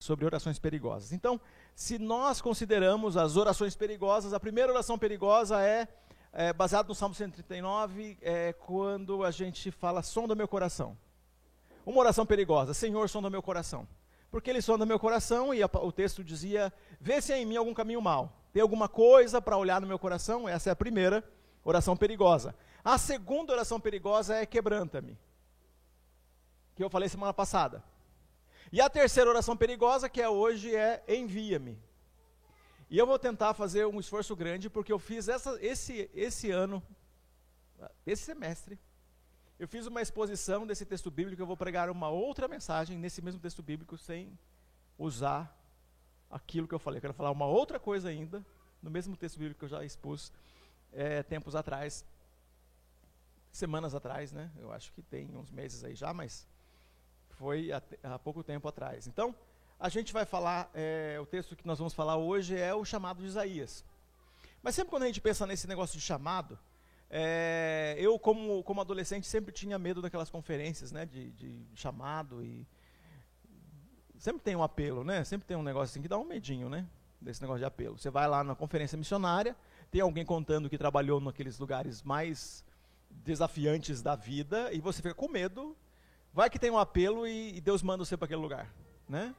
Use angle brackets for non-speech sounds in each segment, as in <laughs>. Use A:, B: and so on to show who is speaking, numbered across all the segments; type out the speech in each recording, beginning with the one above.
A: sobre orações perigosas. Então, se nós consideramos as orações perigosas, a primeira oração perigosa é, é baseada no Salmo 139, é quando a gente fala sonda meu coração. Uma oração perigosa, Senhor, sonda meu coração. Porque ele sonda meu coração e a, o texto dizia: vê se há em mim algum caminho mal. Tem alguma coisa para olhar no meu coração? Essa é a primeira oração perigosa. A segunda oração perigosa é quebranta-me. Que eu falei semana passada. E a terceira oração perigosa, que é hoje, é envia-me. E eu vou tentar fazer um esforço grande, porque eu fiz essa, esse, esse ano, esse semestre, eu fiz uma exposição desse texto bíblico, eu vou pregar uma outra mensagem nesse mesmo texto bíblico, sem usar aquilo que eu falei. Eu quero falar uma outra coisa ainda, no mesmo texto bíblico que eu já expus é, tempos atrás, semanas atrás, né? Eu acho que tem uns meses aí já, mas foi há, há pouco tempo atrás. Então, a gente vai falar, é, o texto que nós vamos falar hoje é o chamado de Isaías. Mas sempre quando a gente pensa nesse negócio de chamado, é, eu como, como adolescente sempre tinha medo daquelas conferências, né, de, de chamado e sempre tem um apelo, né? Sempre tem um negócio assim que dá um medinho, né? Desse negócio de apelo. Você vai lá na conferência missionária, tem alguém contando que trabalhou naqueles lugares mais desafiantes da vida e você fica com medo Vai que tem um apelo e, e Deus manda você para aquele lugar, né?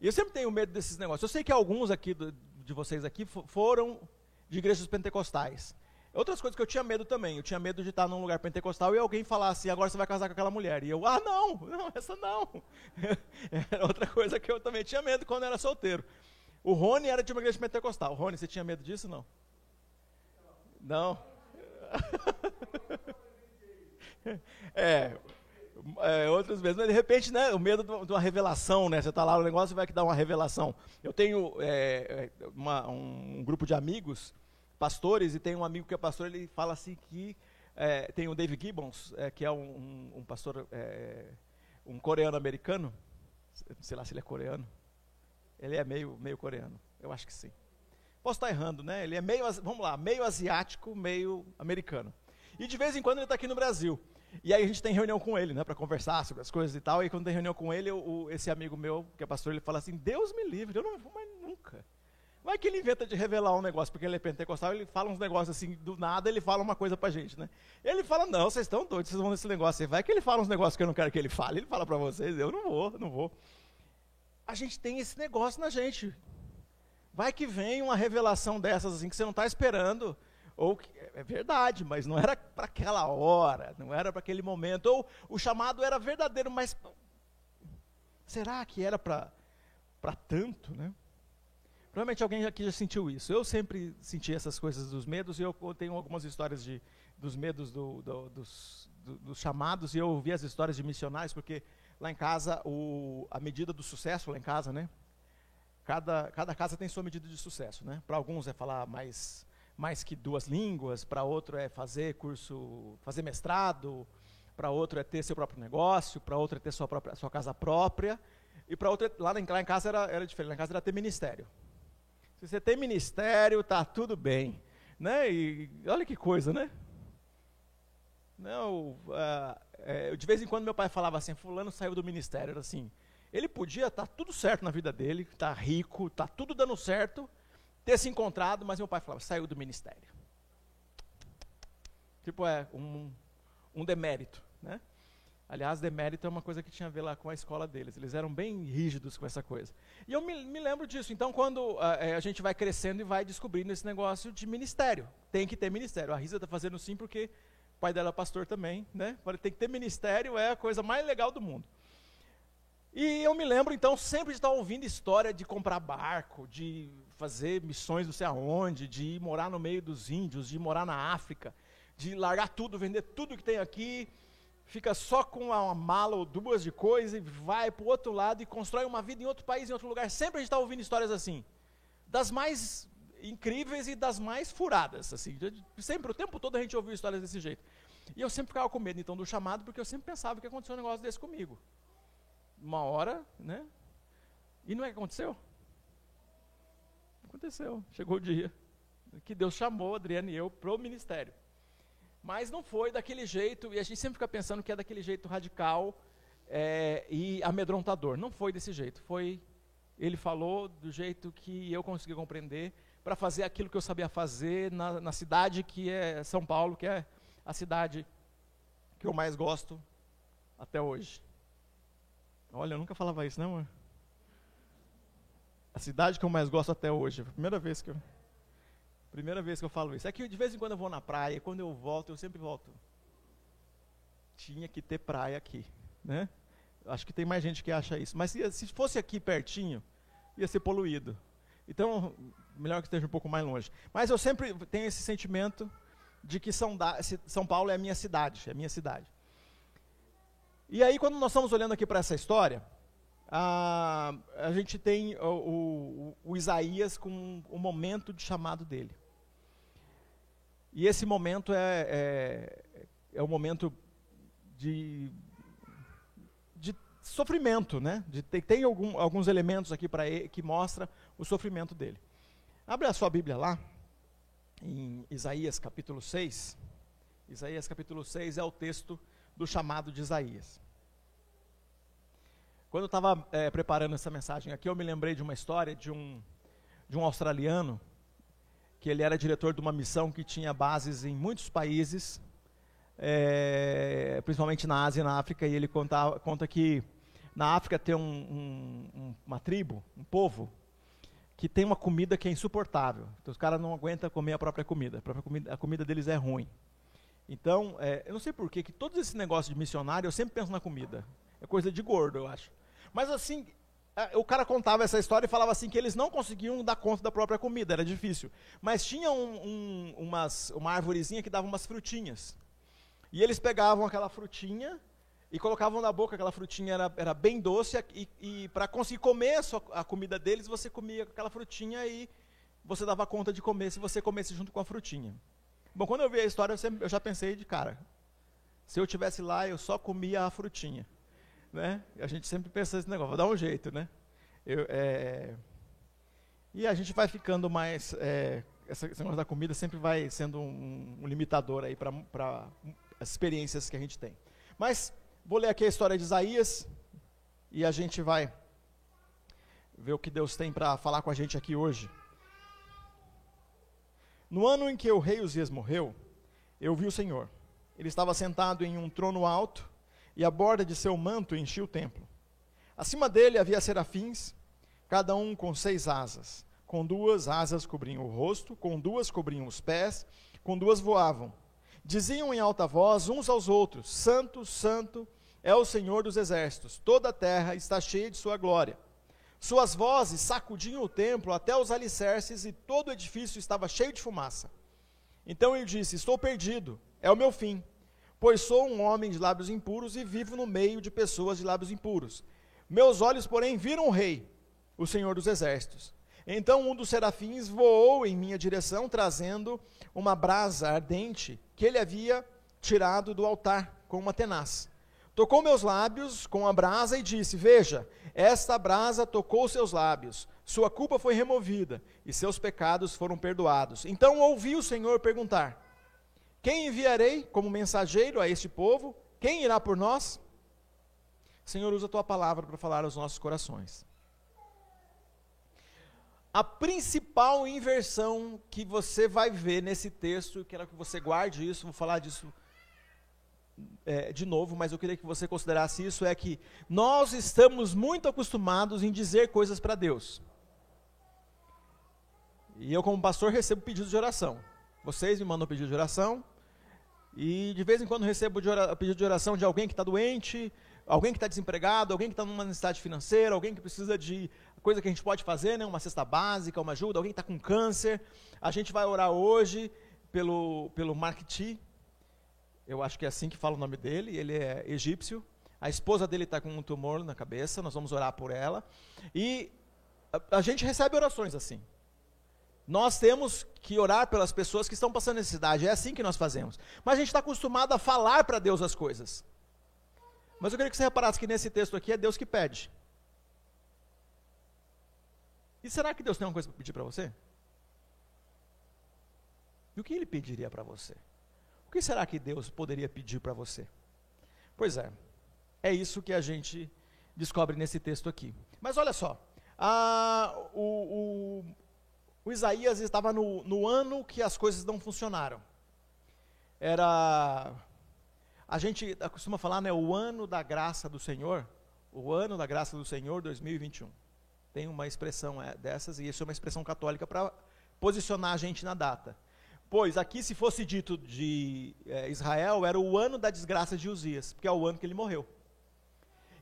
A: E eu sempre tenho medo desses negócios. Eu sei que alguns aqui do, de vocês aqui foram de igrejas pentecostais. Outras coisas que eu tinha medo também. Eu tinha medo de estar num lugar pentecostal e alguém falar assim, agora você vai casar com aquela mulher. E eu, ah, não, <laughs> não, essa não. <laughs> era outra coisa que eu também tinha medo quando era solteiro. O Rony era de uma igreja pentecostal. Rony, você tinha medo disso? Não. Não. <laughs> é, é, outras vezes, mas de repente, né, o medo de uma revelação, né? Você está lá, o negócio vai que dar uma revelação. Eu tenho é, é, uma, um, grupo de amigos, pastores, e tem um amigo que é pastor, ele fala assim que é, tem o Dave Gibbons, é, que é um, um, pastor, é, um coreano-americano, sei lá se ele é coreano, ele é meio, meio coreano, eu acho que sim. Posso estar errando, né? Ele é meio, vamos lá, meio asiático, meio americano. E de vez em quando ele está aqui no Brasil. E aí a gente tem reunião com ele, né, para conversar sobre as coisas e tal. E quando tem reunião com ele, o, esse amigo meu, que é pastor, ele fala assim: Deus me livre, eu não vou mais nunca. Vai que ele inventa de revelar um negócio, porque ele é pentecostal, ele fala uns negócios assim, do nada ele fala uma coisa pra gente, né? Ele fala, não, vocês estão doidos, vocês vão nesse negócio aí. Vai que ele fala uns negócios que eu não quero que ele fale, ele fala pra vocês, eu não vou, não vou. A gente tem esse negócio na gente. Vai que vem uma revelação dessas assim, que você não está esperando. Ou é verdade, mas não era para aquela hora, não era para aquele momento. Ou o chamado era verdadeiro, mas será que era para tanto, né? Provavelmente alguém aqui já sentiu isso. Eu sempre senti essas coisas dos medos, e eu tenho algumas histórias de, dos medos do, do, dos, do, dos chamados, e eu ouvi as histórias de missionários, porque lá em casa, o, a medida do sucesso, lá em casa, né? Cada, cada casa tem sua medida de sucesso, né? Para alguns é falar mais mais que duas línguas, para outro é fazer curso, fazer mestrado, para outro é ter seu próprio negócio, para outro é ter sua, própria, sua casa própria, e para outro, lá, lá em casa era, era diferente, lá em casa era ter ministério. Se você tem ministério, tá tudo bem. Né? E olha que coisa, né? Não, uh, é, de vez em quando meu pai falava assim, fulano saiu do ministério, era assim, ele podia estar tá tudo certo na vida dele, tá rico, tá tudo dando certo, ter se encontrado, mas meu pai falava, saiu do ministério. Tipo, é um, um demérito, né? Aliás, demérito é uma coisa que tinha a ver lá com a escola deles. Eles eram bem rígidos com essa coisa. E eu me, me lembro disso. Então, quando a, é, a, gente vai crescendo e vai descobrindo esse negócio de ministério. Tem que ter ministério. A Risa está fazendo sim porque o pai dela é pastor também, né? Tem que ter ministério, é a coisa mais legal do mundo. E eu me lembro, então, sempre de estar ouvindo história de comprar barco, de fazer missões não sei aonde, de ir morar no meio dos índios, de ir morar na África, de largar tudo, vender tudo que tem aqui, fica só com uma mala ou duas de coisa e vai para o outro lado e constrói uma vida em outro país, em outro lugar. Sempre a gente está ouvindo histórias assim, das mais incríveis e das mais furadas, assim. Sempre, o tempo todo a gente ouviu histórias desse jeito. E eu sempre ficava com medo, então, do chamado, porque eu sempre pensava que aconteceu um negócio desse comigo. Uma hora, né? E não é que aconteceu? Aconteceu, chegou o dia que Deus chamou Adriana e eu para o ministério. Mas não foi daquele jeito, e a gente sempre fica pensando que é daquele jeito radical é, e amedrontador. Não foi desse jeito, foi ele falou do jeito que eu consegui compreender, para fazer aquilo que eu sabia fazer na, na cidade que é São Paulo, que é a cidade que eu mais gosto até hoje. Olha, eu nunca falava isso, não, A cidade que eu mais gosto até hoje. É a primeira vez que eu. Primeira vez que eu falo isso. É que de vez em quando eu vou na praia, quando eu volto, eu sempre volto. Tinha que ter praia aqui, né? Acho que tem mais gente que acha isso. Mas se, se fosse aqui pertinho, ia ser poluído. Então, melhor que esteja um pouco mais longe. Mas eu sempre tenho esse sentimento de que São, da, São Paulo é a minha cidade, é a minha cidade. E aí, quando nós estamos olhando aqui para essa história, a, a gente tem o, o, o Isaías com o momento de chamado dele. E esse momento é, é, é momento de, de sofrimento, né? De, tem, tem algum, alguns elementos aqui para que mostra o sofrimento dele. Abre a sua Bíblia lá, em Isaías capítulo 6. Isaías capítulo 6 é o texto do chamado de Isaías. Quando eu estava é, preparando essa mensagem aqui, eu me lembrei de uma história de um, de um australiano, que ele era diretor de uma missão que tinha bases em muitos países, é, principalmente na Ásia e na África, e ele conta, conta que na África tem um, um, uma tribo, um povo, que tem uma comida que é insuportável. Então os caras não aguentam comer a própria comida. A, própria comida, a comida deles é ruim. Então, é, eu não sei porquê, que todos esses negócios de missionário, eu sempre penso na comida. É coisa de gordo, eu acho. Mas assim, o cara contava essa história e falava assim que eles não conseguiam dar conta da própria comida, era difícil. Mas tinha um, um, umas, uma árvorezinha que dava umas frutinhas. E eles pegavam aquela frutinha e colocavam na boca, aquela frutinha era, era bem doce, e, e para conseguir comer a, sua, a, comida deles, você comia aquela frutinha e você dava conta de comer se você comesse junto com a frutinha. Bom, quando eu vi a história, eu, sempre, eu já pensei de cara, se eu tivesse lá, eu só comia a frutinha. Né? A gente sempre pensa nesse negócio, vou dar um jeito, né? Eu, é... E a gente vai ficando mais. É... Essa questão da comida sempre vai sendo um, um limitador aí para as experiências que a gente tem. Mas Vou ler aqui a história de Isaías e a gente vai ver o que Deus tem para falar com a gente aqui hoje. No ano em que o rei Uzias morreu, eu vi o Senhor. Ele estava sentado em um trono alto e a borda de seu manto enchia o templo. Acima dele havia serafins, cada um com seis asas. Com duas asas cobriam o rosto, com duas cobriam os pés, com duas voavam diziam em alta voz uns aos outros: Santo, Santo é o Senhor dos exércitos, toda a terra está cheia de sua glória. Suas vozes sacudiam o templo até os alicerces e todo o edifício estava cheio de fumaça. Então ele disse: Estou perdido, é o meu fim, pois sou um homem de lábios impuros e vivo no meio de pessoas de lábios impuros. Meus olhos, porém, viram o Rei, o Senhor dos exércitos. Então um dos serafins voou em minha direção, trazendo uma brasa ardente que ele havia tirado do altar com uma tenaz. Tocou meus lábios com a brasa e disse: Veja, esta brasa tocou seus lábios, sua culpa foi removida e seus pecados foram perdoados. Então ouvi o Senhor perguntar: Quem enviarei como mensageiro a este povo? Quem irá por nós? Senhor, usa a tua palavra para falar aos nossos corações a principal inversão que você vai ver nesse texto, quero que você guarde isso, vou falar disso é, de novo, mas eu queria que você considerasse isso, é que nós estamos muito acostumados em dizer coisas para Deus. E eu, como pastor, recebo pedidos de oração. Vocês me mandam pedido de oração, e de vez em quando recebo pedido de oração de alguém que está doente, alguém que está desempregado, alguém que está numa necessidade financeira, alguém que precisa de coisa que a gente pode fazer, né? uma cesta básica, uma ajuda, alguém que está com câncer. A gente vai orar hoje pelo, pelo Mark T. Eu acho que é assim que fala o nome dele, ele é egípcio. A esposa dele está com um tumor na cabeça, nós vamos orar por ela. E a, a gente recebe orações assim. Nós temos que orar pelas pessoas que estão passando necessidade, é assim que nós fazemos. Mas a gente está acostumado a falar para Deus as coisas. Mas eu queria que você reparasse que nesse texto aqui é Deus que pede. E será que Deus tem uma coisa para pedir para você? E o que ele pediria para você? O que será que Deus poderia pedir para você? Pois é, é isso que a gente descobre nesse texto aqui. Mas olha só, o, o, o, Isaías estava no, no ano que as coisas não funcionaram. Era. A gente costuma falar, né? O ano da graça do Senhor. O ano da graça do Senhor 2021. Tem uma expressão é, dessas, e isso é uma expressão católica para posicionar a gente na data. Pois aqui, se fosse dito de é, Israel, era o ano da desgraça de Uzias, porque é o ano que ele morreu.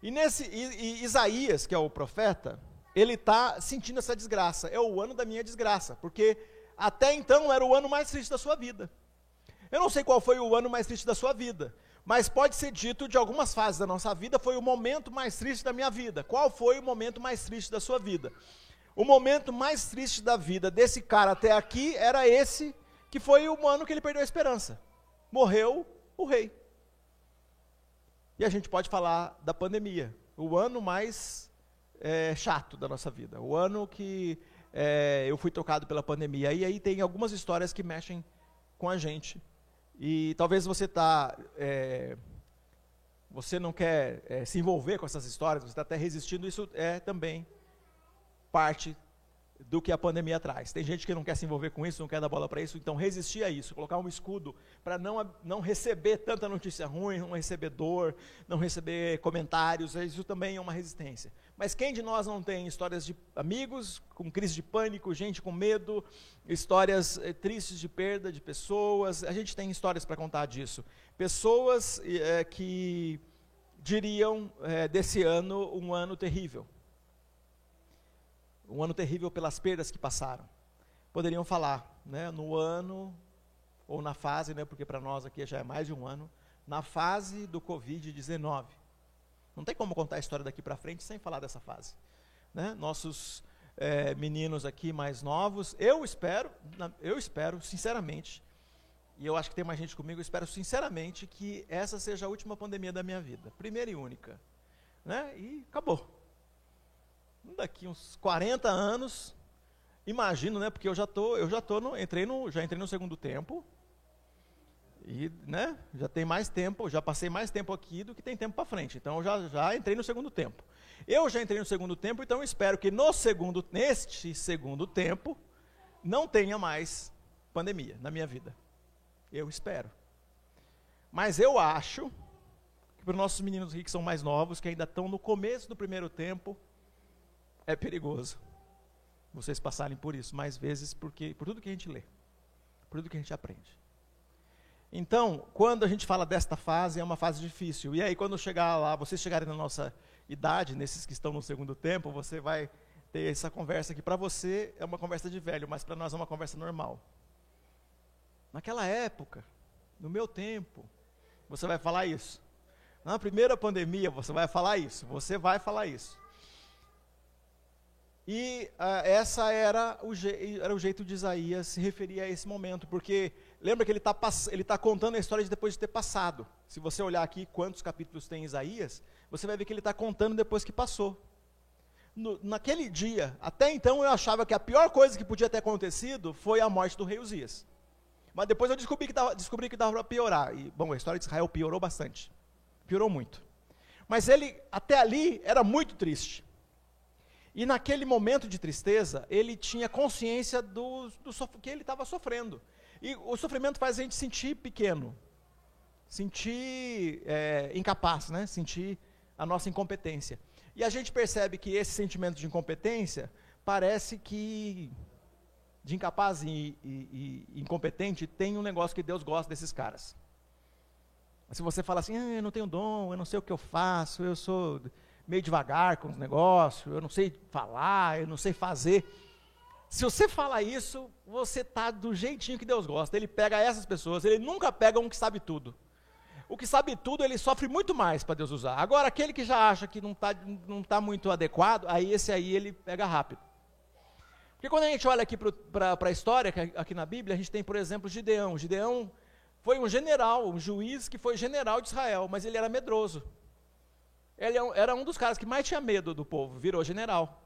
A: E nesse e, e Isaías, que é o profeta, ele está sentindo essa desgraça. É o ano da minha desgraça, porque até então era o ano mais triste da sua vida. Eu não sei qual foi o ano mais triste da sua vida, mas pode ser dito de algumas fases da nossa vida, foi o momento mais triste da minha vida. Qual foi o momento mais triste da sua vida? O momento mais triste da vida desse cara até aqui era esse, que foi o ano que ele perdeu a esperança. Morreu o rei. E a gente pode falar da pandemia, o ano mais é, chato da nossa vida, o ano que é, eu fui tocado pela pandemia. E aí tem algumas histórias que mexem com a gente. E talvez você está. É, você não quer é, se envolver com essas histórias, você está até resistindo, isso é também parte do que a pandemia traz. Tem gente que não quer se envolver com isso, não quer dar bola para isso, então resistir a isso, colocar um escudo para não, não receber tanta notícia ruim, não receber dor, não receber comentários, isso também é uma resistência. Mas quem de nós não tem histórias de amigos com crise de pânico, gente com medo, histórias eh, tristes de perda de pessoas? A gente tem histórias para contar disso. Pessoas eh, que diriam eh, desse ano um ano terrível um ano terrível pelas perdas que passaram. Poderiam falar, né, no ano, ou na fase, né, porque para nós aqui já é mais de um ano, na fase do Covid-19. Não tem como contar a história daqui para frente sem falar dessa fase. Né? Nossos é, meninos aqui mais novos, eu espero, eu espero, sinceramente, e eu acho que tem mais gente comigo, eu espero sinceramente que essa seja a última pandemia da minha vida, primeira e única. Né? E acabou daqui uns 40 anos, imagino, né? Porque eu já tô, eu já tô no, entrei no, já entrei no segundo tempo. E, né, já tem mais tempo, já passei mais tempo aqui do que tem tempo para frente. Então eu já, já entrei no segundo tempo. Eu já entrei no segundo tempo, então espero que no segundo, neste segundo tempo, não tenha mais pandemia na minha vida. Eu espero. Mas eu acho que para os nossos meninos que são mais novos, que ainda estão no começo do primeiro tempo, é perigoso vocês passarem por isso mais vezes, porque por tudo que a gente lê, por tudo que a gente aprende. Então, quando a gente fala desta fase, é uma fase difícil. E aí, quando chegar lá, vocês chegarem na nossa idade, nesses que estão no segundo tempo, você vai ter essa conversa que para você é uma conversa de velho, mas para nós é uma conversa normal. Naquela época, no meu tempo, você vai falar isso. Na primeira pandemia, você vai falar isso. Você vai falar isso. E uh, essa era o, era o jeito de Isaías se referir a esse momento, porque lembra que ele está ele tá contando a história de depois de ter passado. Se você olhar aqui quantos capítulos tem Isaías, você vai ver que ele está contando depois que passou. No, naquele dia, até então eu achava que a pior coisa que podia ter acontecido foi a morte do rei Uzias. Mas depois eu descobri que dava, descobri que dava para piorar. E, bom, a história de Israel piorou bastante. Piorou muito. Mas ele, até ali, era muito triste. E naquele momento de tristeza, ele tinha consciência do, do que ele estava sofrendo. E o sofrimento faz a gente sentir pequeno, sentir é, incapaz, né? sentir a nossa incompetência. E a gente percebe que esse sentimento de incompetência parece que de incapaz e, e, e, incompetente tem um negócio que Deus gosta desses caras. Se você fala assim, ah, eu não tenho dom, eu não sei o que eu faço, eu sou meio devagar com os negócios, eu não sei falar, eu não sei fazer. Se você fala isso, você está do jeitinho que Deus gosta. Ele pega essas pessoas, ele nunca pega um que sabe tudo. O que sabe tudo, ele sofre muito mais para Deus usar. Agora, aquele que já acha que não está não tá muito adequado, aí esse aí ele pega rápido. Porque quando a gente olha aqui para a história, aqui na Bíblia, a gente tem, por exemplo, Gideão. Gideão foi um general, um juiz que foi general de Israel, mas ele era medroso. Ele é era um dos caras que mais tinha medo do povo, virou general.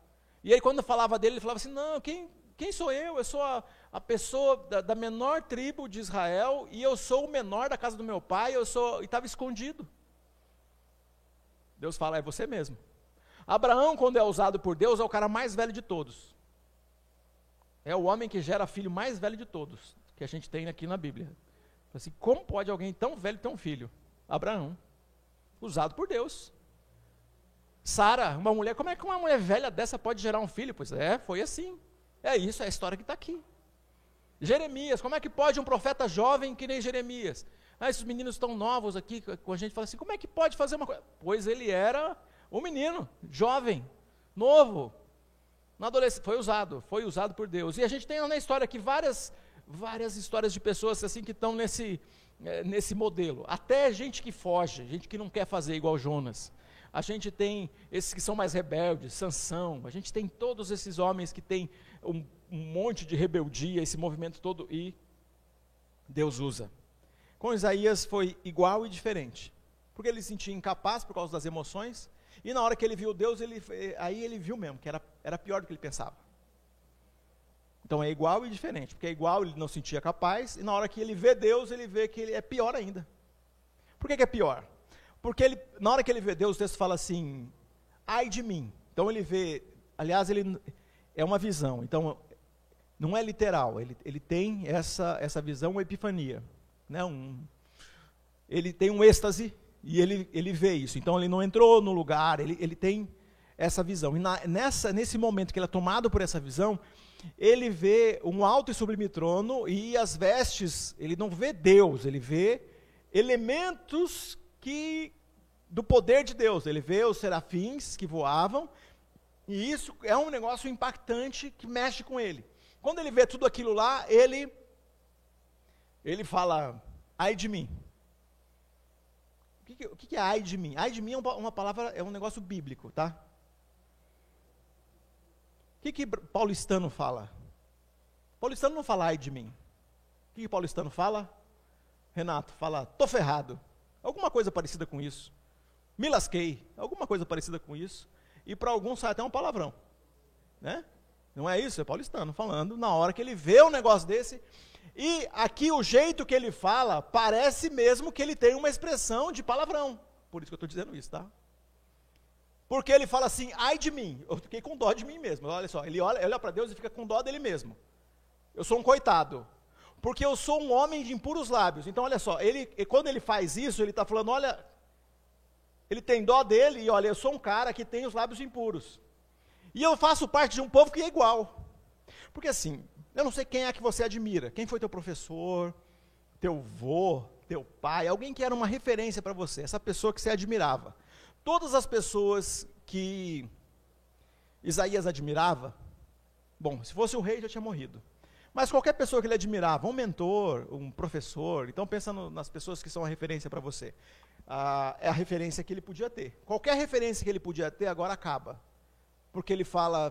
A: E aí, quando falava dele, ele falava assim: Não, quem, quem sou eu? Eu sou a, a pessoa da, da, menor tribo de Israel e eu sou o menor da casa do meu pai. Eu sou e estava escondido. Deus fala: É você mesmo. Abraão, quando é usado por Deus, é o cara mais velho de todos. É o homem que gera filho mais velho de todos, que a gente tem aqui na Bíblia. Assim, como pode alguém tão velho ter um filho? Abraão. Usado por Deus. Sara, uma mulher, como é que uma mulher velha dessa pode gerar um filho? Pois é, foi assim. É isso, é a história que está aqui. Jeremias, como é que pode um profeta jovem que nem Jeremias? Ah, esses meninos estão novos aqui, com a gente fala assim, como é que pode fazer uma coisa? Pois ele era um menino, jovem, novo, na adolescência, foi usado, foi usado por Deus. E a gente tem na história aqui várias, várias histórias de pessoas assim que estão nesse, é, nesse modelo. Até gente que foge, gente que não quer fazer igual Jonas. A gente tem esses que são mais rebeldes, Sansão. A gente tem todos esses homens que têm um, um monte de rebeldia, esse movimento todo, e Deus usa. Com Isaías foi igual e diferente. Porque ele se sentia incapaz por causa das emoções, e na hora que ele viu Deus, ele, aí ele viu mesmo que era, era pior do que ele pensava. Então é igual e diferente, porque é igual, ele não se sentia capaz, e na hora que ele vê Deus, ele vê que ele é pior ainda. Por que, que é pior? Porque ele, na hora que ele vê Deus, o texto fala assim, ai de mim. Então ele vê, aliás, ele é uma visão, então não é literal, ele, ele tem essa, essa visão, uma epifania. Né, um, ele tem um êxtase e ele, ele vê isso. Então ele não entrou no lugar, ele, ele tem essa visão. E na, nessa, nesse momento que ele é tomado por essa visão, ele vê um alto e sublime trono e as vestes, ele não vê Deus, ele vê elementos que do poder de Deus. Ele vê os serafins que voavam, e isso é um negócio impactante que mexe com ele. Quando ele vê tudo aquilo lá, ele ele fala, ai de mim. O que, que é ai de mim? Ai de mim é uma palavra, é um negócio bíblico, tá? O que, que paulistano fala? Paulistano não fala ai de mim. O que, que paulistano fala? Renato, fala, tô ferrado. Alguma coisa parecida com isso. Me lasquei. Alguma coisa parecida com isso. E para alguns sai até um palavrão. Né? Não é isso? É paulistano falando na hora que ele vê um negócio desse. E aqui o jeito que ele fala parece mesmo que ele tem uma expressão de palavrão. Por isso que eu estou dizendo isso, tá? Porque ele fala assim, ai de mim. Eu fiquei com dó de mim mesmo. Olha só, ele olha, olha para Deus e fica com dó dele mesmo. Eu sou um coitado. Porque eu sou um homem de impuros lábios. Então, olha só, ele, quando ele faz isso, ele está falando, olha, ele tem dó dele e olha, eu sou um cara que tem os lábios impuros. E eu faço parte de um povo que é igual. Porque assim, eu não sei quem é que você admira. Quem foi teu professor, teu vô, teu pai, alguém que era uma referência para você, essa pessoa que você admirava. Todas as pessoas que Isaías admirava, bom, se fosse o rei já tinha morrido. Mas qualquer pessoa que ele admirava, um mentor, um professor, então pensa no, nas pessoas que são a referência para você. Ah, é a referência que ele podia ter. Qualquer referência que ele podia ter agora acaba. Porque ele fala.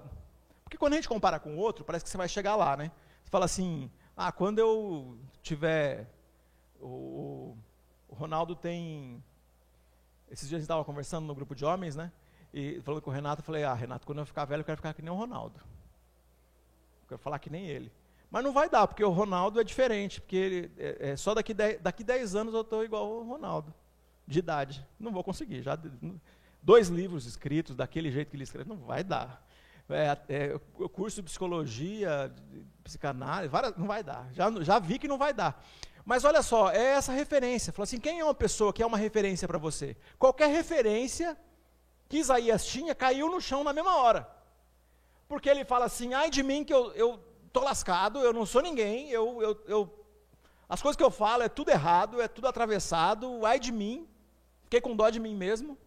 A: Porque quando a gente compara com o outro, parece que você vai chegar lá, né? Você fala assim: ah, quando eu tiver. O, o Ronaldo tem. Esses dias a gente estava conversando no grupo de homens, né? E falando com o Renato, eu falei: ah, Renato, quando eu ficar velho, eu quero ficar que nem o Ronaldo. Eu quero falar que nem ele. Mas não vai dar, porque o Ronaldo é diferente, porque ele, é, é só daqui 10, daqui 10 anos eu estou igual o Ronaldo, de idade. Não vou conseguir. Já, dois livros escritos daquele jeito que ele escreve, não vai dar. É, é, curso de psicologia, de psicanálise, várias, não vai dar. Já, já vi que não vai dar. Mas olha só, é essa referência. Fala assim, quem é uma pessoa que é uma referência para você? Qualquer referência que Isaías tinha caiu no chão na mesma hora. Porque ele fala assim, ai de mim que eu, eu estou lascado, eu não sou ninguém, eu, eu, eu, as coisas que eu falo é tudo errado, é tudo atravessado, ai de mim, fiquei com dó de mim mesmo.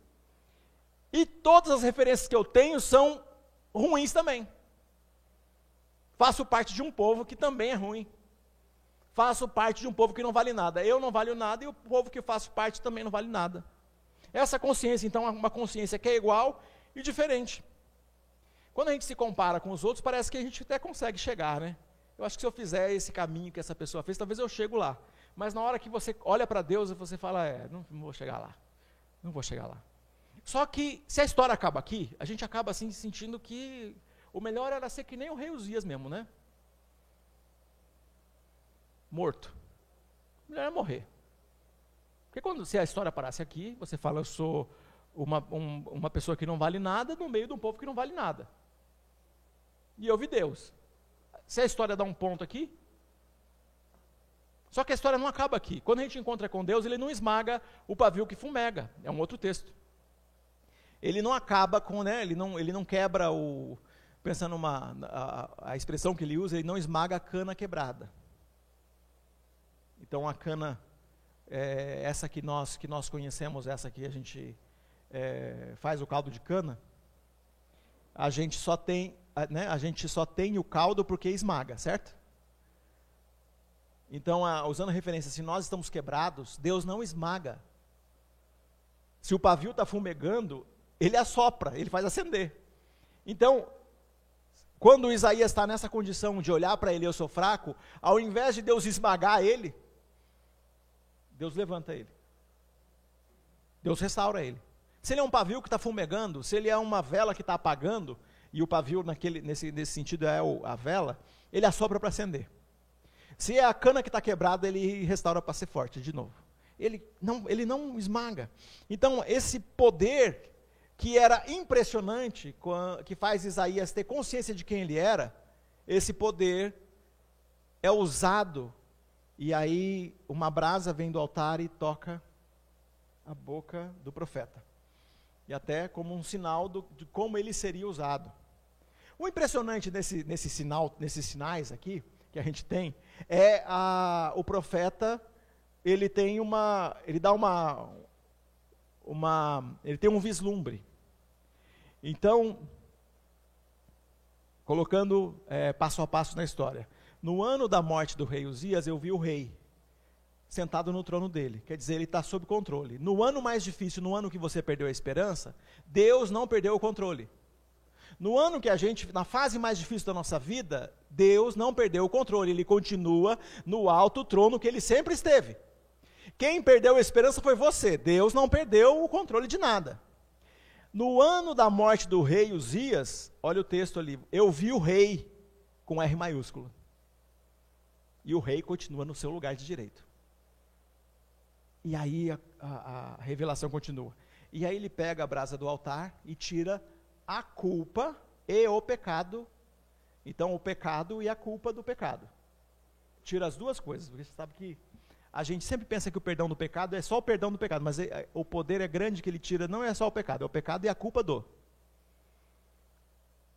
A: E todas as referências que eu tenho são ruins também. Faço parte de um povo que também é ruim. Faço parte de um povo que não vale nada. Eu não valho nada e o povo que faço parte também não vale nada. Essa consciência, então, é uma consciência que é igual e diferente. Quando a gente se compara com os outros, parece que a gente até consegue chegar, né? Eu acho que se eu fizer esse caminho que essa pessoa fez, talvez eu chego lá. Mas na hora que você olha para Deus, você fala, é, não, não vou chegar lá. Não vou chegar lá. Só que, se a história acaba aqui, a gente acaba assim sentindo que o melhor era ser que nem o rei Uzias mesmo, né? Morto. O melhor é morrer. Porque quando se a história parasse aqui, você fala, eu sou uma, um, uma pessoa que não vale nada no meio de um povo que não vale nada. E eu vi Deus. Se a história dá um ponto aqui, só que a história não acaba aqui. Quando a gente encontra com Deus, ele não esmaga o pavio que fumega. É um outro texto. Ele não acaba com, né, ele não, ele não quebra o, pensando numa, a, a expressão que ele usa, ele não esmaga a cana quebrada. Então a cana, é, essa que nós, que nós conhecemos, essa que a gente é, faz o caldo de cana, a gente só tem, né, a gente só tem o caldo porque esmaga, certo? Então, a, usando a referência, se nós estamos quebrados, Deus não esmaga. Se o pavio está fumegando, ele assopra, ele faz acender. Então, quando Isaías está nessa condição de olhar para ele, eu sou fraco, ao invés de Deus esmagar ele, Deus levanta ele. Deus restaura ele. Se ele é um pavio que está fumegando, se ele é uma vela que está apagando, e o pavio naquele, nesse, nesse sentido é o, a vela, ele assopra para acender. Se é a cana que está quebrada, ele restaura para ser forte de novo. Ele não, ele não esmaga. Então, esse poder que era impressionante, que faz Isaías ter consciência de quem ele era, esse poder é usado, e aí uma brasa vem do altar e toca a boca do profeta. E até como um sinal do, de como ele seria usado. O impressionante nesse, nesse sinal, nesses sinais aqui, que a gente tem, é a, o profeta, ele tem uma, ele dá uma, uma, ele tem um vislumbre. Então, colocando é, passo a passo na história. No ano da morte do rei Uzias, eu vi o rei sentado no trono dele. Quer dizer, ele está sob controle. No ano mais difícil, no ano que você perdeu a esperança, Deus não perdeu o controle. No ano que a gente, na fase mais difícil da nossa vida, Deus não perdeu o controle. Ele continua no alto trono que ele sempre esteve. Quem perdeu a esperança foi você. Deus não perdeu o controle de nada. No ano da morte do rei Uzias, olha o texto ali, eu vi o rei com R maiúsculo. E o rei continua no seu lugar de direito. E aí a, a, a revelação continua. E aí ele pega a brasa do altar e tira a culpa e o pecado. Então, o pecado e a culpa do pecado. Tira as duas coisas, porque você sabe que a gente sempre pensa que o perdão do pecado é só o perdão do pecado, mas é, é, o poder é grande que ele tira, não é só o pecado, é o pecado e a culpa do.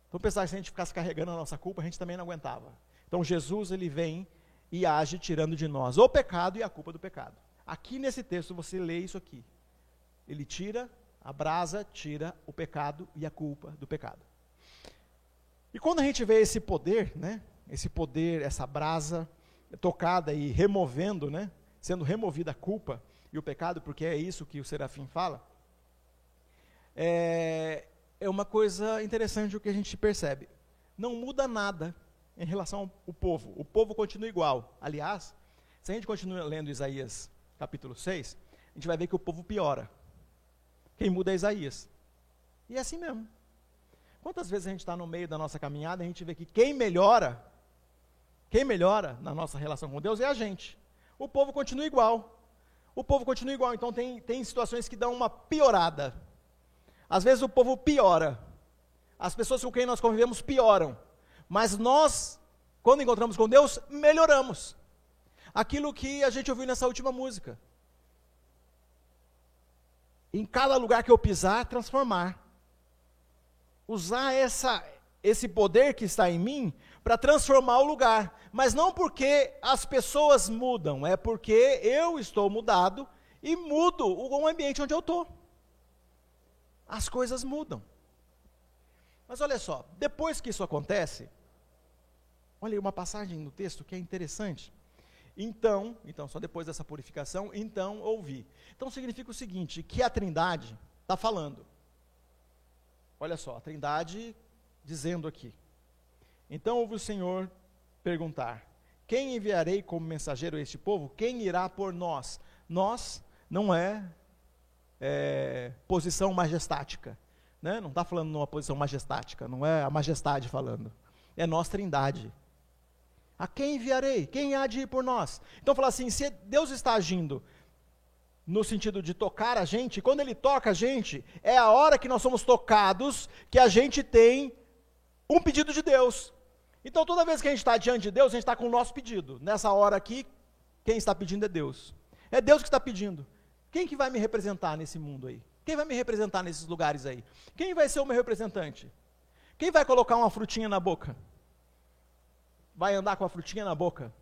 A: Então pensar que se a gente ficasse carregando a nossa culpa, a gente também não aguentava. Então Jesus ele vem e age tirando de nós o pecado e a culpa do pecado. Aqui nesse texto você lê isso aqui. Ele tira a brasa, tira o pecado e a culpa do pecado. E quando a gente vê esse poder, né? Esse poder, essa brasa tocada e removendo, né? sendo removida a culpa e o pecado, porque é isso que o serafim fala, é, é uma coisa interessante o que a gente percebe. Não muda nada em relação ao povo. O povo continua igual. Aliás, se a gente continua lendo Isaías capítulo 6, a gente vai ver que o povo piora. Quem muda é Isaías. E é assim mesmo. Quantas vezes a gente está no meio da nossa caminhada e a gente vê que quem melhora, quem melhora na nossa relação com Deus é a gente o povo continua igual. O povo continua igual. Então tem, tem situações que dão uma piorada. Às vezes o povo piora. As pessoas com quem nós convivemos pioram. Mas nós, quando encontramos com Deus, melhoramos. Aquilo que a gente ouviu nessa última música. Em cada lugar que eu pisar, transformar. Usar essa, esse poder que está em mim para transformar o lugar. Mas não porque as pessoas mudam, é porque eu estou mudado e mudo o ambiente onde eu estou. As coisas mudam. Mas olha só, depois que isso acontece, olha aí uma passagem no texto que é interessante. Então, então só depois dessa purificação, então ouvi. Então significa o seguinte, que a Trindade está falando. Olha só, a Trindade dizendo aqui. Então ouve o Senhor perguntar: Quem enviarei como mensageiro a este povo? Quem irá por nós? Nós não é, é posição majestática. Né? Não está falando numa posição majestática, não é a majestade falando. É nós trindade. A quem enviarei? Quem há de ir por nós? Então fala assim: se Deus está agindo no sentido de tocar a gente, quando ele toca a gente, é a hora que nós somos tocados que a gente tem um pedido de Deus. Então, toda vez que a gente está diante de Deus, a gente está com o nosso pedido. Nessa hora aqui, quem está pedindo é Deus. É Deus que está pedindo. Quem que vai me representar nesse mundo aí? Quem vai me representar nesses lugares aí? Quem vai ser o meu representante? Quem vai colocar uma frutinha na boca? Vai andar com a frutinha na boca?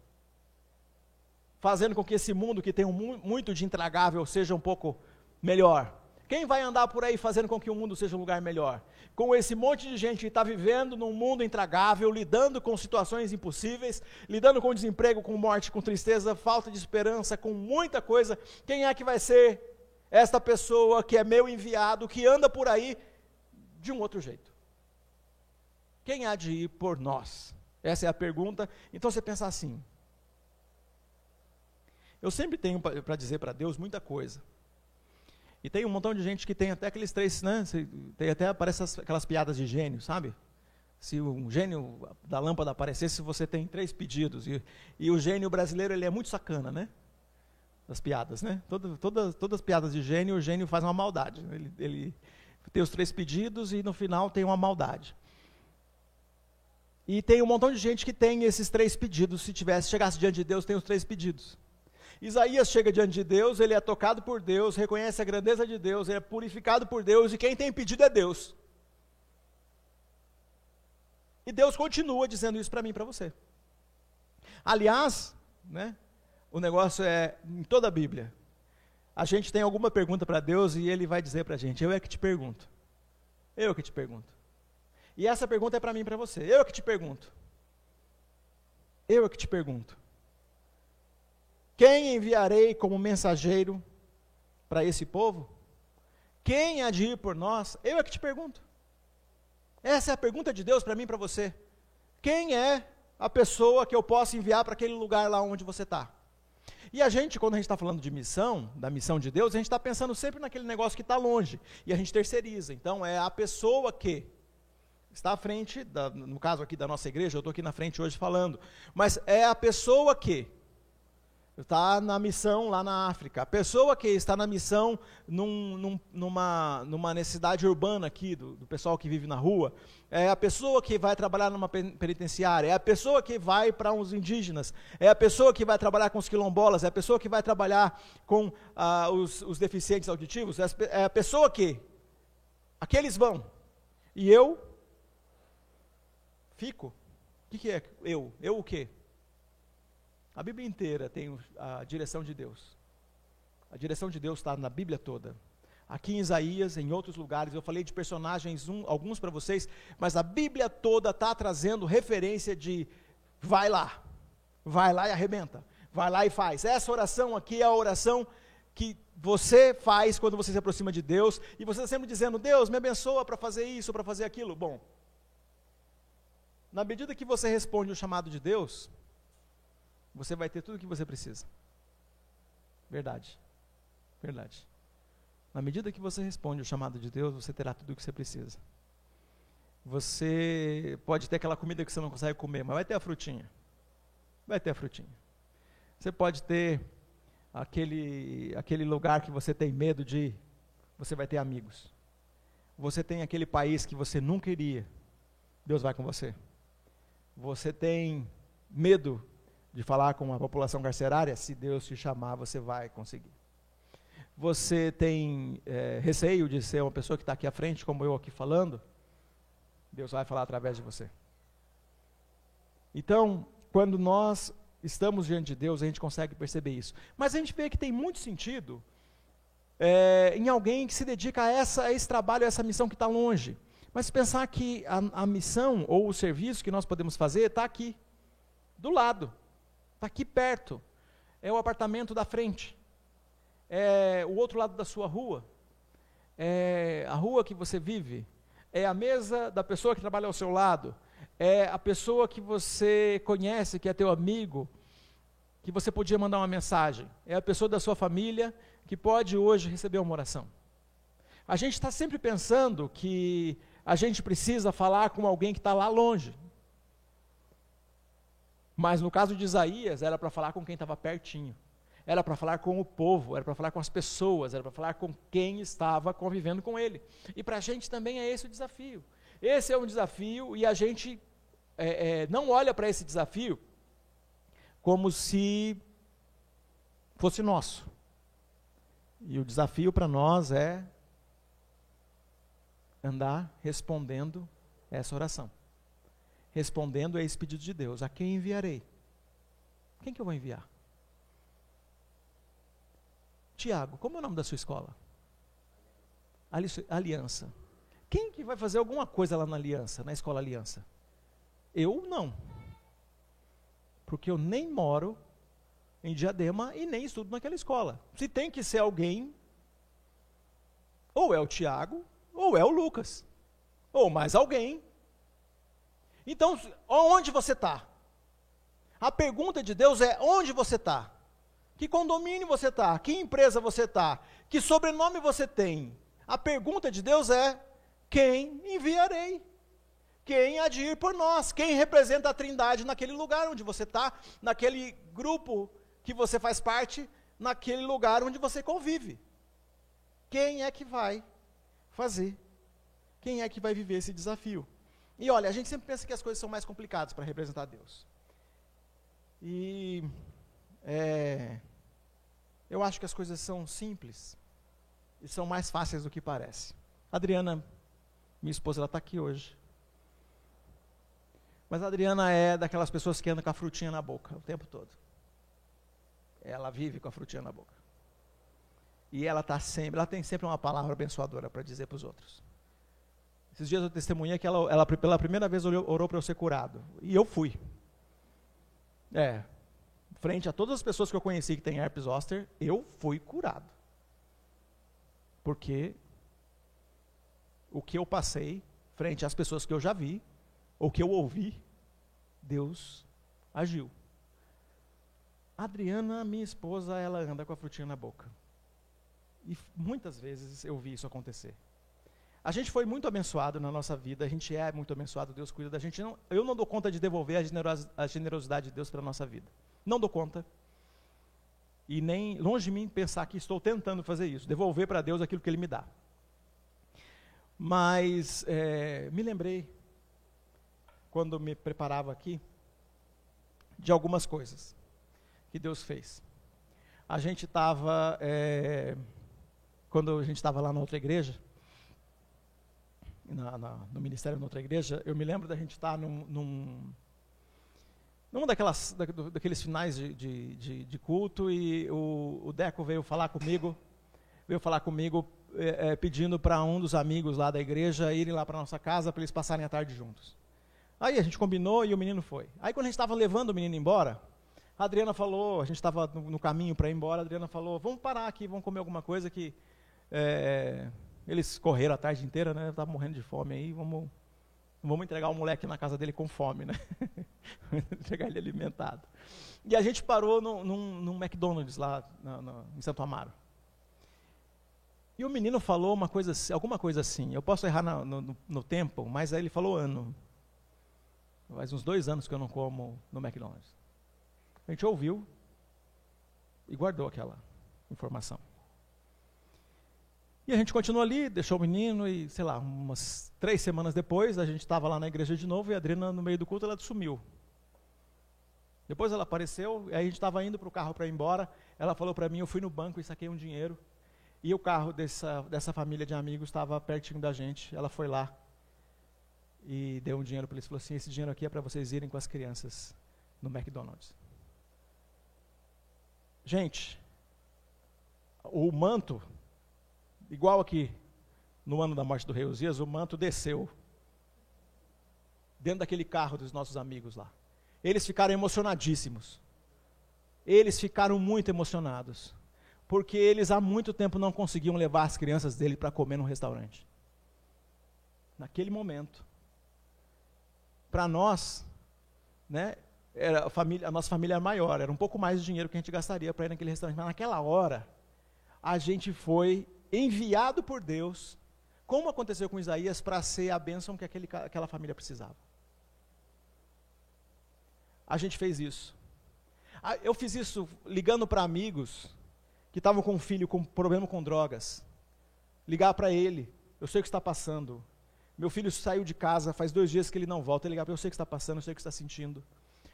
A: Fazendo com que esse mundo que tem um, muito de intragável seja um pouco melhor. Quem vai andar por aí fazendo com que o mundo seja um lugar melhor? Com esse monte de gente que está vivendo num mundo intragável, lidando com situações impossíveis, lidando com desemprego, com morte, com tristeza, falta de esperança, com muita coisa. Quem é que vai ser esta pessoa que é meu enviado, que anda por aí de um outro jeito? Quem há de ir por nós? Essa é a pergunta. Então você pensa assim. Eu sempre tenho para dizer para Deus muita coisa. E tem um montão de gente que tem até aqueles três, né? Tem até aparece aquelas piadas de gênio, sabe? Se um gênio da lâmpada aparecesse, você tem três pedidos. E, e o gênio brasileiro ele é muito sacana, né? Das piadas, né? Toda, todas, todas as piadas de gênio, o gênio faz uma maldade. Ele, ele tem os três pedidos e no final tem uma maldade. E tem um montão de gente que tem esses três pedidos. Se tivesse, chegasse diante de Deus, tem os três pedidos. Isaías chega diante de Deus, ele é tocado por Deus, reconhece a grandeza de Deus, ele é purificado por Deus, e quem tem pedido é Deus. E Deus continua dizendo isso para mim e para você. Aliás, né, o negócio é em toda a Bíblia. A gente tem alguma pergunta para Deus e ele vai dizer para a gente: Eu é que te pergunto. Eu que te pergunto. E essa pergunta é para mim e para você. Eu que te pergunto. Eu é que te pergunto. Quem enviarei como mensageiro para esse povo? Quem há de ir por nós? Eu é que te pergunto. Essa é a pergunta de Deus para mim e para você. Quem é a pessoa que eu posso enviar para aquele lugar lá onde você está? E a gente, quando a gente está falando de missão, da missão de Deus, a gente está pensando sempre naquele negócio que está longe. E a gente terceiriza. Então, é a pessoa que está à frente, da, no caso aqui da nossa igreja, eu estou aqui na frente hoje falando, mas é a pessoa que está na missão lá na África, a pessoa que está na missão num, num, numa, numa necessidade urbana aqui, do, do, pessoal que vive na rua, é a pessoa que vai trabalhar numa penitenciária, é a pessoa que vai para uns indígenas, é a pessoa que vai trabalhar com os quilombolas, é a pessoa que vai trabalhar com ah, os, os deficientes auditivos, é, é a pessoa que, aqueles vão, e eu Fico? O que, que é eu? Eu o quê? A Bíblia inteira tem a direção de Deus. A direção de Deus está na Bíblia toda. Aqui em Isaías, em outros lugares, eu falei de personagens, um, alguns para vocês, mas a Bíblia toda está trazendo referência de vai lá, vai lá e arrebenta, vai lá e faz. Essa oração aqui é a oração que você faz quando você se aproxima de Deus, e você está sempre dizendo: Deus, me abençoa para fazer isso, para fazer aquilo. Bom, na medida que você responde o chamado de Deus, você vai ter tudo o que você precisa. Verdade. Verdade. Na medida que você responde o chamado de Deus, você terá tudo o que você precisa. Você pode ter aquela comida que você não consegue comer, mas vai ter a frutinha. Vai ter a frutinha. Você pode ter aquele, aquele lugar que você tem medo de ir, você vai ter amigos. Você tem aquele país que você nunca iria, Deus vai com você. Você tem medo de falar com a população carcerária? Se Deus te chamar, você vai conseguir. Você tem é, receio de ser uma pessoa que está aqui à frente, como eu aqui falando? Deus vai falar através de você. Então, quando nós estamos diante de Deus, a gente consegue perceber isso. Mas a gente vê que tem muito sentido é, em alguém que se dedica a, essa, a esse trabalho, a essa missão que está longe. Mas pensar que a, a missão ou o serviço que nós podemos fazer está aqui, do lado, está aqui perto. É o apartamento da frente, é o outro lado da sua rua, é a rua que você vive, é a mesa da pessoa que trabalha ao seu lado, é a pessoa que você conhece, que é teu amigo, que você podia mandar uma mensagem, é a pessoa da sua família que pode hoje receber uma oração. A gente está sempre pensando que a gente precisa falar com alguém que está lá longe. Mas no caso de Isaías, era para falar com quem estava pertinho. era para falar com o povo, era para falar com as pessoas, era para falar com quem estava convivendo com ele. E para a gente também é esse o desafio. Esse é um desafio e a gente é, é, não olha para esse desafio como se fosse nosso. E o desafio para nós é andar respondendo essa oração. Respondendo a esse pedido de Deus: A quem enviarei? Quem que eu vou enviar? Tiago, como é o nome da sua escola? Aliança. Quem que vai fazer alguma coisa lá na Aliança, na escola Aliança? Eu não. Porque eu nem moro em Diadema e nem estudo naquela escola. Se tem que ser alguém, ou é o Tiago, ou é o Lucas, ou mais alguém. Então, onde você está? A pergunta de Deus é: onde você está? Que condomínio você está? Que empresa você está? Que sobrenome você tem? A pergunta de Deus é: quem enviarei? Quem há de ir por nós? Quem representa a Trindade naquele lugar onde você está? Naquele grupo que você faz parte, naquele lugar onde você convive? Quem é que vai fazer? Quem é que vai viver esse desafio? E olha, a gente sempre pensa que as coisas são mais complicadas para representar Deus. E é, eu acho que as coisas são simples e são mais fáceis do que parece. Adriana, minha esposa, ela está aqui hoje. Mas a Adriana é daquelas pessoas que andam com a frutinha na boca o tempo todo. Ela vive com a frutinha na boca. E ela tá sempre, ela tem sempre uma palavra abençoadora para dizer para os outros. Esses dias eu testemunhei que ela, ela pela primeira vez orou, para eu ser curado. E eu fui. É. Frente a todas as pessoas que eu conheci que têm herpes zoster, eu fui curado. Porque o que eu passei frente às pessoas que eu já vi, ou que eu ouvi, Deus agiu. Adriana, minha esposa, ela anda com a frutinha na boca. E muitas vezes eu vi isso acontecer. A gente foi muito abençoado na nossa vida, a gente é muito abençoado, Deus cuida da gente. Não, eu não dou conta de devolver a, generos, a generosidade de Deus para a nossa vida. Não dou conta. E nem longe de mim pensar que estou tentando fazer isso, devolver para Deus aquilo que Ele me dá. Mas é, me lembrei, quando me preparava aqui, de algumas coisas que Deus fez. A gente estava, é, quando a gente estava lá na outra igreja, na, na, no ministério na outra igreja, eu me lembro da gente estar num, num, num daquelas, da, daqueles finais de, de, de, de culto e o, o, Deco veio falar comigo, veio falar comigo é, é, pedindo para um dos amigos lá da igreja irem lá para nossa casa para eles passarem a tarde juntos. Aí a gente combinou e o menino foi. Aí quando a gente estava levando o menino embora, a Adriana falou, a gente estava no, no, caminho para ir embora, a Adriana falou, vamos parar aqui, vamos comer alguma coisa que é, eles correram a tarde inteira, né? Estavam morrendo de fome aí, vamos, vamos entregar o moleque na casa dele com fome, né? <laughs> entregar ele alimentado. E a gente parou num, num, num McDonald's lá no, no, em Santo Amaro. E o menino falou uma coisa, alguma coisa assim. Eu posso errar no, no, no tempo, mas aí ele falou ano. Faz uns dois anos que eu não como no McDonald's. A gente ouviu e guardou aquela informação. E a gente continuou ali, deixou o menino e, sei lá, umas três semanas depois, a gente estava lá na igreja de novo e a Adriana, no meio do culto, ela sumiu. Depois ela apareceu, e aí a gente estava indo para o carro para ir embora. Ela falou para mim: eu fui no banco e saquei um dinheiro. E o carro dessa, dessa família de amigos estava pertinho da gente. Ela foi lá e deu um dinheiro para eles. Falou assim: esse dinheiro aqui é para vocês irem com as crianças no McDonald's. Gente, o manto, igual aqui no ano da morte do rei Uzias, o manto desceu dentro daquele carro dos nossos amigos lá. Eles ficaram emocionadíssimos. Eles ficaram muito emocionados. Porque eles há muito tempo não conseguiam levar as crianças dele para comer num restaurante. Naquele momento. Para nós, né, era a, família, a nossa família era maior, era um pouco mais de dinheiro que a gente gastaria para ir naquele restaurante. Mas naquela hora, a gente foi enviado por Deus, como aconteceu com Isaías, para ser a bênção que aquele, aquela família precisava. A gente fez isso. Ah, eu fiz isso ligando para amigos que estavam com um filho com problema com drogas. Ligar para ele, eu sei o que está passando. Meu filho saiu de casa, faz dois dias que ele não volta. Eu ligar para eu sei o que está passando, eu sei o que está sentindo.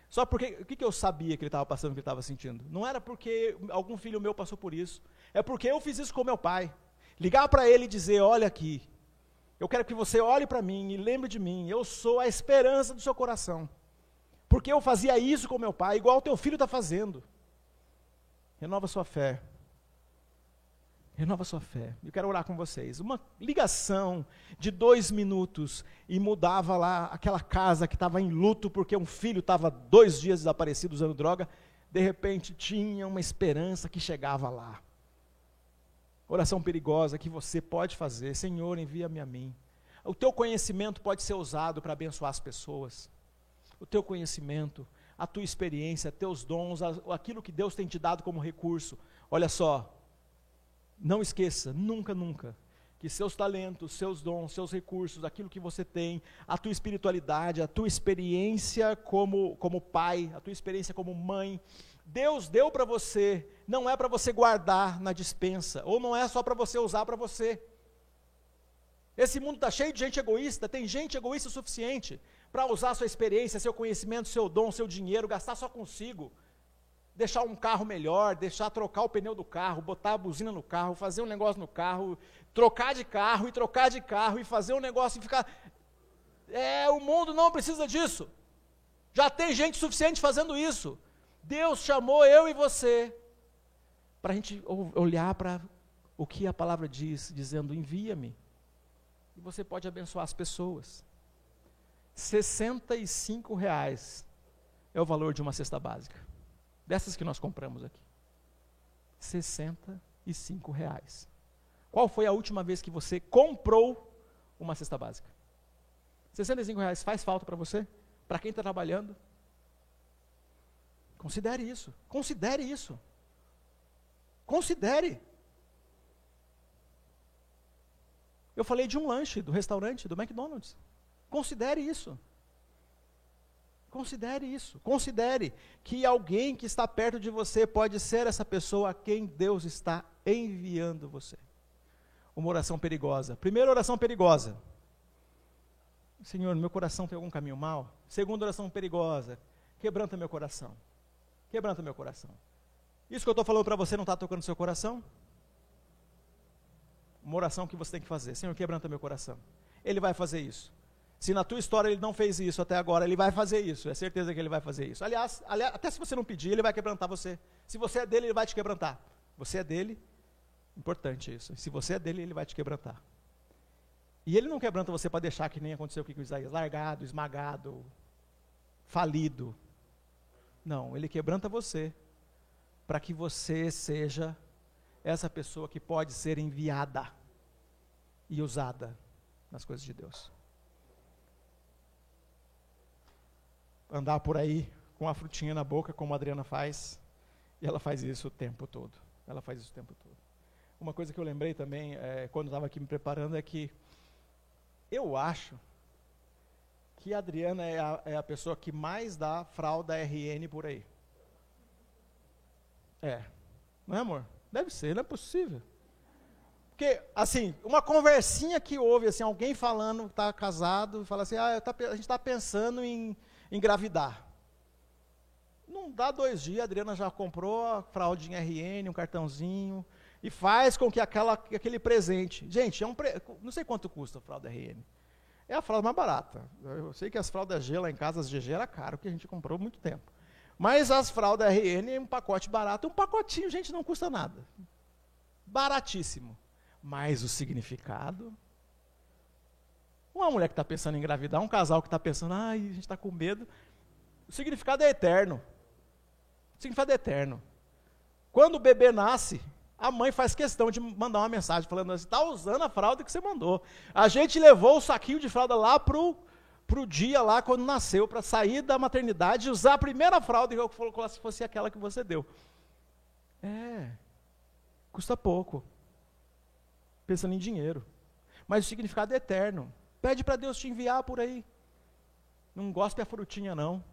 A: Só porque, o que, que eu sabia que ele estava passando, que ele estava sentindo? Não era porque algum filho meu passou por isso. É porque eu fiz isso com meu pai. Ligar para ele e dizer: Olha aqui, eu quero que você olhe para mim e lembre de mim. Eu sou a esperança do seu coração. Porque eu fazia isso com meu pai, igual o teu filho está fazendo. Renova sua fé. Renova sua fé. Eu quero orar com vocês. Uma ligação de dois minutos e mudava lá aquela casa que estava em luto porque um filho estava dois dias desaparecido usando droga. De repente tinha uma esperança que chegava lá. Oração perigosa que você pode fazer. Senhor, envia-me a mim. O teu conhecimento pode ser usado para abençoar as pessoas. O teu conhecimento, a tua experiência, teus dons, aquilo que Deus tem te dado como recurso. Olha só, não esqueça, nunca, nunca, que seus talentos, seus dons, seus recursos, aquilo que você tem, a tua espiritualidade, a tua experiência como, como pai, a tua experiência como mãe, Deus deu para você, não é para você guardar na dispensa, ou não é só para você usar para você. Esse mundo está cheio de gente egoísta, tem gente egoísta o suficiente para usar sua experiência, seu conhecimento, seu dom, seu dinheiro, gastar só consigo deixar um carro melhor, deixar trocar o pneu do carro, botar a buzina no carro, fazer um negócio no carro, trocar de carro e trocar de carro e fazer um negócio e ficar. É, o mundo não precisa disso. Já tem gente suficiente fazendo isso. Deus chamou eu e você para a gente olhar para o que a palavra diz, dizendo: envia-me. E você pode abençoar as pessoas. 65 reais é o valor de uma cesta básica. Dessas que nós compramos aqui. 65 reais. Qual foi a última vez que você comprou uma cesta básica? 65 reais faz falta para você? Para quem está trabalhando? Considere isso. Considere isso. Considere. Eu falei de um lanche do restaurante, do McDonald's. Considere isso. Considere isso. Considere que alguém que está perto de você pode ser essa pessoa a quem Deus está enviando você. Uma oração perigosa. Primeira oração perigosa. Senhor, meu coração tem algum caminho mal? Segunda oração perigosa. Quebranta meu coração. Quebranta meu coração. Isso que eu estou falando para você não está tocando seu coração? Uma oração que você tem que fazer. Senhor, quebranta meu coração. Ele vai fazer isso. Se na tua história ele não fez isso até agora, ele vai fazer isso. É certeza que ele vai fazer isso. Aliás, aliás, até se você não pedir, ele vai quebrantar você. Se você é dele, ele vai te quebrantar. Você é dele, importante isso. Se você é dele, ele vai te quebrantar. E ele não quebranta você para deixar que nem aconteceu com Isaías, largado, esmagado, falido. Não, ele quebranta você para que você seja essa pessoa que pode ser enviada e usada nas coisas de Deus. andar por aí com a frutinha na boca, como a Adriana faz, e ela faz isso o tempo todo. Ela faz isso o tempo todo. Uma coisa que eu lembrei também, é, quando estava aqui me preparando, é que eu acho que a Adriana é a, é a pessoa que mais dá fralda RN por aí. É. Não é, amor? Deve ser, não é possível. Porque, assim, uma conversinha que houve, assim, alguém falando está casado, fala assim, ah, tá, a gente está pensando em engravidar. Não dá dois dias, a Adriana já comprou a fraldinha RN, um cartãozinho, e faz com que aquela, aquele presente. Gente, é um pre... não sei quanto custa a fralda RN. É a fralda mais barata. Eu sei que as fraldas G lá em casa, as GG era caro, que a gente comprou há muito tempo. Mas as fraldas RN, um pacote barato, um pacotinho, gente, não custa nada. Baratíssimo. Mas o significado uma mulher que está pensando em engravidar, um casal que está pensando, ai, a gente está com medo. O significado é eterno. O significado é eterno. Quando o bebê nasce, a mãe faz questão de mandar uma mensagem falando assim, está usando a fralda que você mandou. A gente levou o saquinho de fralda lá pro pro dia lá quando nasceu, para sair da maternidade e usar a primeira fralda que eu colocar se fosse aquela que você deu. É, custa pouco. Pensando em dinheiro. Mas o significado é eterno. Pede para Deus te enviar por aí. Não gosta a frutinha, não.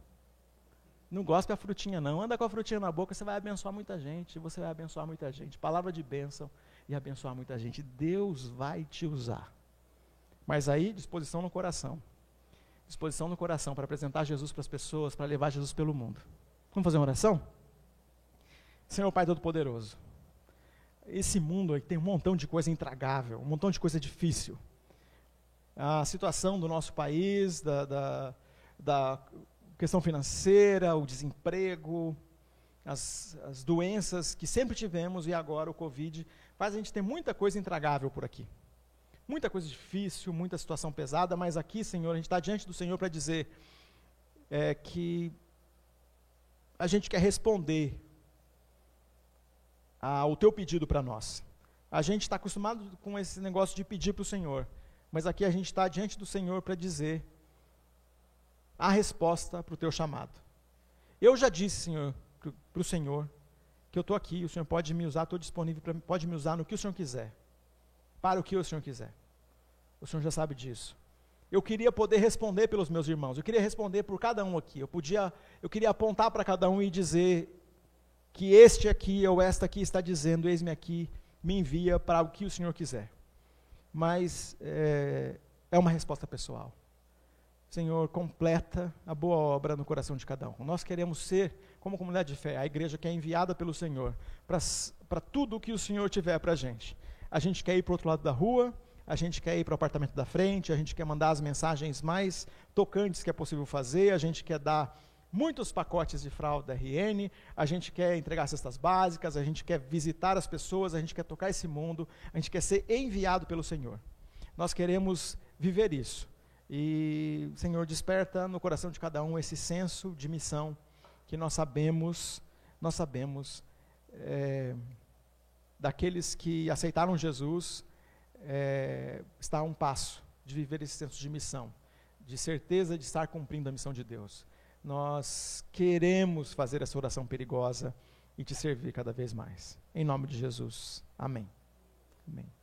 A: Não gospe a frutinha, não. Anda com a frutinha na boca, você vai abençoar muita gente. Você vai abençoar muita gente. Palavra de bênção e abençoar muita gente. Deus vai te usar. Mas aí, disposição no coração. Disposição no coração para apresentar Jesus para as pessoas, para levar Jesus pelo mundo. Vamos fazer uma oração? Senhor Pai Todo-Poderoso, esse mundo aí tem um montão de coisa intragável, um montão de coisa difícil. A situação do nosso país, da, da, da questão financeira, o desemprego, as, as doenças que sempre tivemos e agora o Covid, faz a gente ter muita coisa intragável por aqui. Muita coisa difícil, muita situação pesada, mas aqui, Senhor, a gente está diante do Senhor para dizer é, que a gente quer responder ao teu pedido para nós. A gente está acostumado com esse negócio de pedir para o Senhor, mas aqui a gente está diante do Senhor para dizer a resposta para o teu chamado. Eu já disse, Senhor, para o Senhor, que eu estou aqui, o Senhor pode me usar, estou disponível, pra, pode me usar no que o Senhor quiser, para o que o Senhor quiser. O Senhor já sabe disso. Eu queria poder responder pelos meus irmãos, eu queria responder por cada um aqui. Eu podia, eu queria apontar para cada um e dizer que este aqui ou esta aqui está dizendo: Eis-me aqui, me envia para o que o Senhor quiser. Mas é, é uma resposta pessoal. Senhor, completa a boa obra no coração de cada um. Nós queremos ser, como comunidade de fé, a igreja que é enviada pelo Senhor para tudo o que o Senhor tiver para a gente. A gente quer ir para o outro lado da rua, a gente quer ir para o apartamento da frente, a gente quer mandar as mensagens mais tocantes que é possível fazer, a gente quer dar muitos pacotes de fralda RN, a gente quer entregar cestas básicas, a gente quer visitar as pessoas, a gente quer tocar esse mundo, a gente quer ser enviado pelo Senhor. Nós queremos viver isso. E, Senhor, desperta no coração de cada um esse senso de missão que nós sabemos, nós sabemos é, daqueles que aceitaram Jesus, é, está a um passo de viver esse senso de missão, de certeza de estar cumprindo a missão de Deus nós queremos fazer essa oração perigosa e te servir cada vez mais. Em nome de Jesus. Amém. Amém.